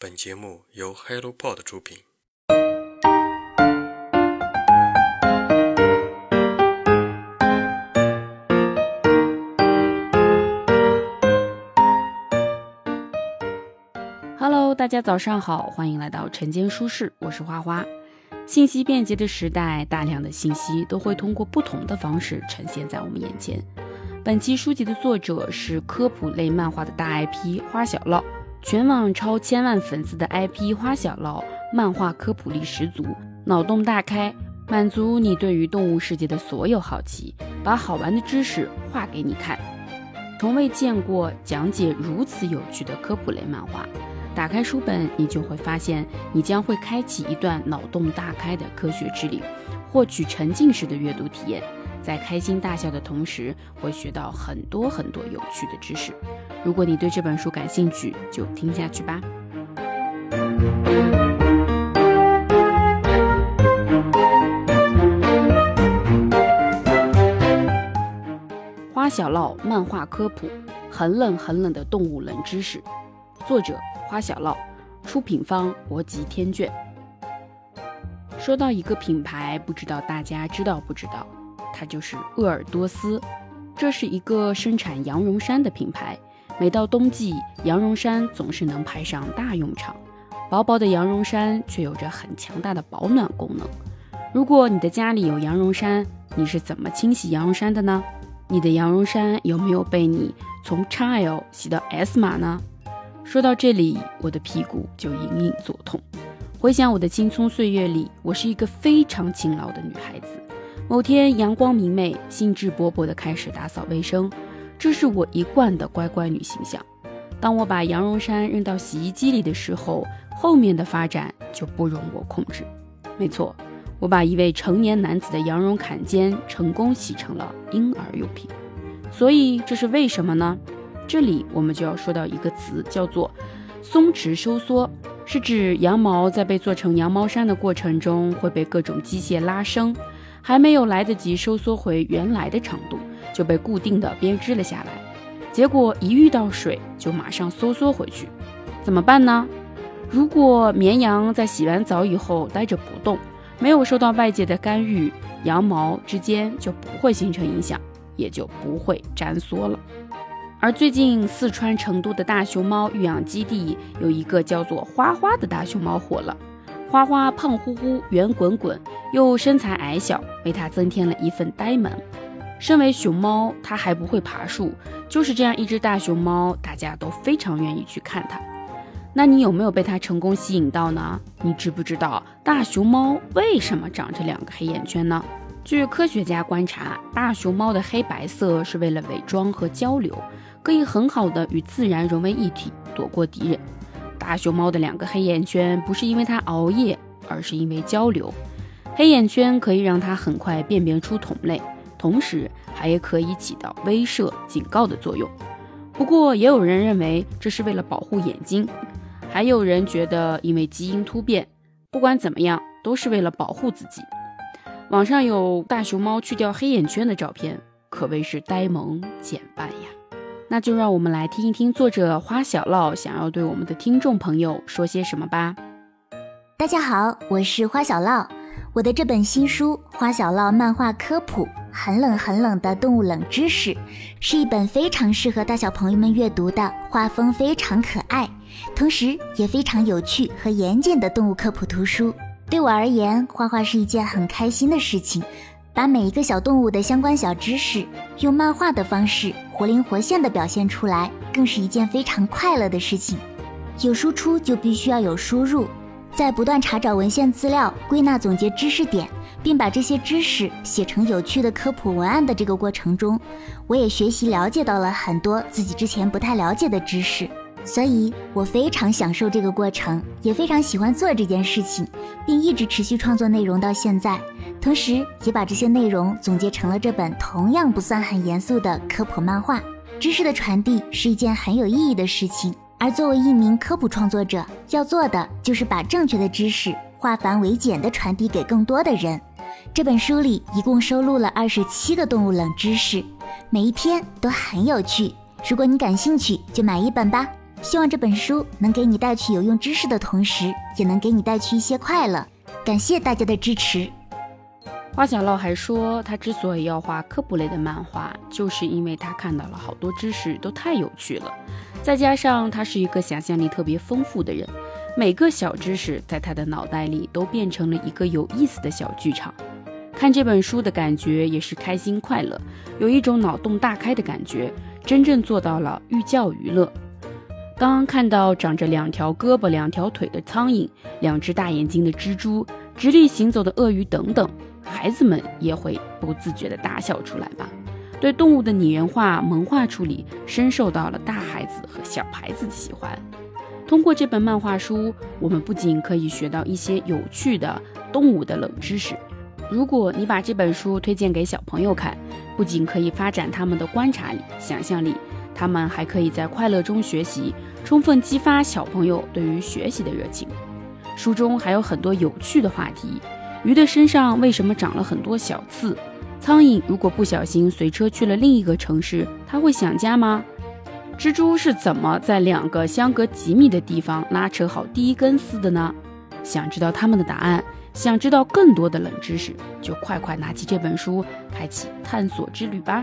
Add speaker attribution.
Speaker 1: 本节目由 HelloPod 出品。
Speaker 2: Hello，大家早上好，欢迎来到晨间书适，我是花花。信息便捷的时代，大量的信息都会通过不同的方式呈现在我们眼前。本期书籍的作者是科普类漫画的大 IP 花小烙，全网超千万粉丝的 IP 花小烙，漫画科普力十足，脑洞大开，满足你对于动物世界的所有好奇，把好玩的知识画给你看。从未见过讲解如此有趣的科普类漫画。打开书本，你就会发现，你将会开启一段脑洞大开的科学之旅，获取沉浸式的阅读体验。在开心大笑的同时，会学到很多很多有趣的知识。如果你对这本书感兴趣，就听下去吧。花小烙漫画科普：很冷很冷的动物冷知识。作者：花小烙，出品方：博吉天卷。说到一个品牌，不知道大家知道不知道？它就是鄂尔多斯。这是一个生产羊绒衫的品牌。每到冬季，羊绒衫总是能派上大用场。薄薄的羊绒衫却有着很强大的保暖功能。如果你的家里有羊绒衫，你是怎么清洗羊绒衫的呢？你的羊绒衫有没有被你从 XL 洗到 S 码呢？说到这里，我的屁股就隐隐作痛。回想我的青葱岁月里，我是一个非常勤劳的女孩子。某天阳光明媚，兴致勃勃地开始打扫卫生，这是我一贯的乖乖女形象。当我把羊绒衫扔到洗衣机里的时候，后面的发展就不容我控制。没错，我把一位成年男子的羊绒坎肩成功洗成了婴儿用品。所以这是为什么呢？这里我们就要说到一个词，叫做松弛收缩，是指羊毛在被做成羊毛衫的过程中会被各种机械拉伸。还没有来得及收缩回原来的长度，就被固定的编织了下来。结果一遇到水，就马上收缩回去。怎么办呢？如果绵羊在洗完澡以后待着不动，没有受到外界的干预，羊毛之间就不会形成影响，也就不会粘缩了。而最近四川成都的大熊猫育养基地有一个叫做花花的大熊猫火了。花花胖乎乎、圆滚滚，又身材矮小，为它增添了一份呆萌。身为熊猫，它还不会爬树，就是这样一只大熊猫，大家都非常愿意去看它。那你有没有被它成功吸引到呢？你知不知道大熊猫为什么长着两个黑眼圈呢？据科学家观察，大熊猫的黑白色是为了伪装和交流，可以很好的与自然融为一体，躲过敌人。大熊猫的两个黑眼圈不是因为它熬夜，而是因为交流。黑眼圈可以让它很快辨别出同类，同时还可以起到威慑、警告的作用。不过，也有人认为这是为了保护眼睛，还有人觉得因为基因突变。不管怎么样，都是为了保护自己。网上有大熊猫去掉黑眼圈的照片，可谓是呆萌减半呀。那就让我们来听一听作者花小烙想要对我们的听众朋友说些什么吧。
Speaker 3: 大家好，我是花小烙。我的这本新书《花小烙漫画科普：很冷很冷的动物冷知识》，是一本非常适合大小朋友们阅读的，画风非常可爱，同时也非常有趣和严谨的动物科普图书。对我而言，画画是一件很开心的事情。把每一个小动物的相关小知识，用漫画的方式活灵活现的表现出来，更是一件非常快乐的事情。有输出就必须要有输入，在不断查找文献资料、归纳总结知识点，并把这些知识写成有趣的科普文案的这个过程中，我也学习了解到了很多自己之前不太了解的知识。所以我非常享受这个过程，也非常喜欢做这件事情，并一直持续创作内容到现在。同时，也把这些内容总结成了这本同样不算很严肃的科普漫画。知识的传递是一件很有意义的事情，而作为一名科普创作者，要做的就是把正确的知识化繁为简的传递给更多的人。这本书里一共收录了二十七个动物冷知识，每一篇都很有趣。如果你感兴趣，就买一本吧。希望这本书能给你带去有用知识的同时，也能给你带去一些快乐。感谢大家的支持。
Speaker 2: 花小烙还说，他之所以要画科普类的漫画，就是因为他看到了好多知识都太有趣了，再加上他是一个想象力特别丰富的人，每个小知识在他的脑袋里都变成了一个有意思的小剧场。看这本书的感觉也是开心快乐，有一种脑洞大开的感觉，真正做到了寓教于乐。当看到长着两条胳膊、两条腿的苍蝇，两只大眼睛的蜘蛛，直立行走的鳄鱼等等，孩子们也会不自觉地大笑出来吧。对动物的拟人化、萌化处理，深受到了大孩子和小孩子的喜欢。通过这本漫画书，我们不仅可以学到一些有趣的动物的冷知识。如果你把这本书推荐给小朋友看，不仅可以发展他们的观察力、想象力，他们还可以在快乐中学习，充分激发小朋友对于学习的热情。书中还有很多有趣的话题：鱼的身上为什么长了很多小刺？苍蝇如果不小心随车去了另一个城市，它会想家吗？蜘蛛是怎么在两个相隔几米的地方拉扯好第一根丝的呢？想知道他们的答案？想知道更多的冷知识，就快快拿起这本书，开启探索之旅吧。